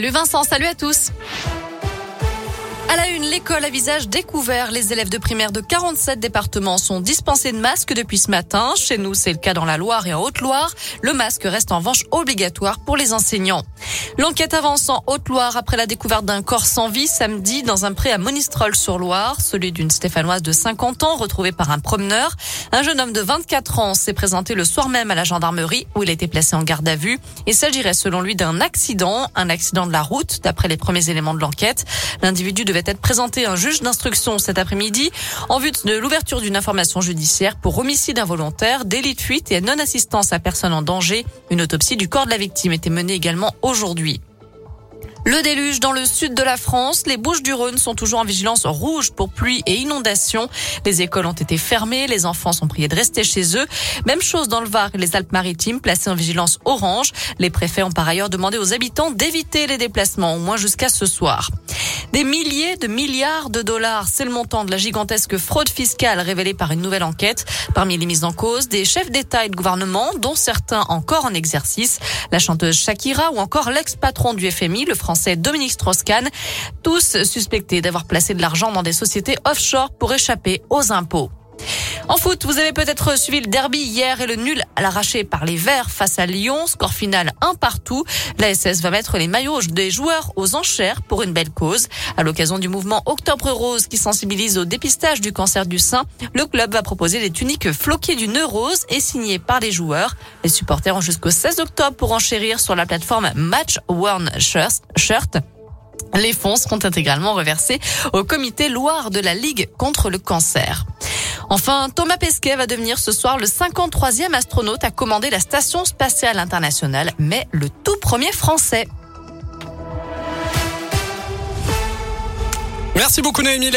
Le Vincent, salut à tous. À la une, l'école à visage découvert. Les élèves de primaire de 47 départements sont dispensés de masques depuis ce matin. Chez nous, c'est le cas dans la Loire et en Haute-Loire. Le masque reste en revanche obligatoire pour les enseignants. L'enquête avance en Haute-Loire après la découverte d'un corps sans vie samedi dans un pré à Monistrol-sur-Loire, celui d'une Stéphanoise de 50 ans retrouvée par un promeneur. Un jeune homme de 24 ans s'est présenté le soir même à la gendarmerie où il a été placé en garde à vue. Il s'agirait selon lui d'un accident, un accident de la route d'après les premiers éléments de l'enquête. L'individu devait être présenté à un juge d'instruction cet après-midi en vue de l'ouverture d'une information judiciaire pour homicide involontaire, délit de fuite et non-assistance à personne en danger. Une autopsie du corps de la victime était menée également aujourd'hui. Le déluge dans le sud de la France. Les Bouches du Rhône sont toujours en vigilance rouge pour pluie et inondations. Les écoles ont été fermées. Les enfants sont priés de rester chez eux. Même chose dans le Var et les Alpes-Maritimes placés en vigilance orange. Les préfets ont par ailleurs demandé aux habitants d'éviter les déplacements, au moins jusqu'à ce soir. Des milliers de milliards de dollars, c'est le montant de la gigantesque fraude fiscale révélée par une nouvelle enquête. Parmi les mises en cause, des chefs d'État et de gouvernement, dont certains encore en exercice, la chanteuse Shakira ou encore l'ex-patron du FMI, le français Dominique Strauss-Kahn, tous suspectés d'avoir placé de l'argent dans des sociétés offshore pour échapper aux impôts. En foot, vous avez peut-être suivi le derby hier et le nul à l'arraché par les Verts face à Lyon. Score final un partout. La SS va mettre les maillots des joueurs aux enchères pour une belle cause. À l'occasion du mouvement Octobre Rose qui sensibilise au dépistage du cancer du sein, le club va proposer des tuniques floquées du neurose et signées par les joueurs. Les supporters ont jusqu'au 16 octobre pour enchérir sur la plateforme Match Worn Shirt. Les fonds seront intégralement reversés au comité Loire de la Ligue contre le cancer. Enfin, Thomas Pesquet va devenir ce soir le 53e astronaute à commander la Station spatiale internationale, mais le tout premier français. Merci beaucoup Noémie.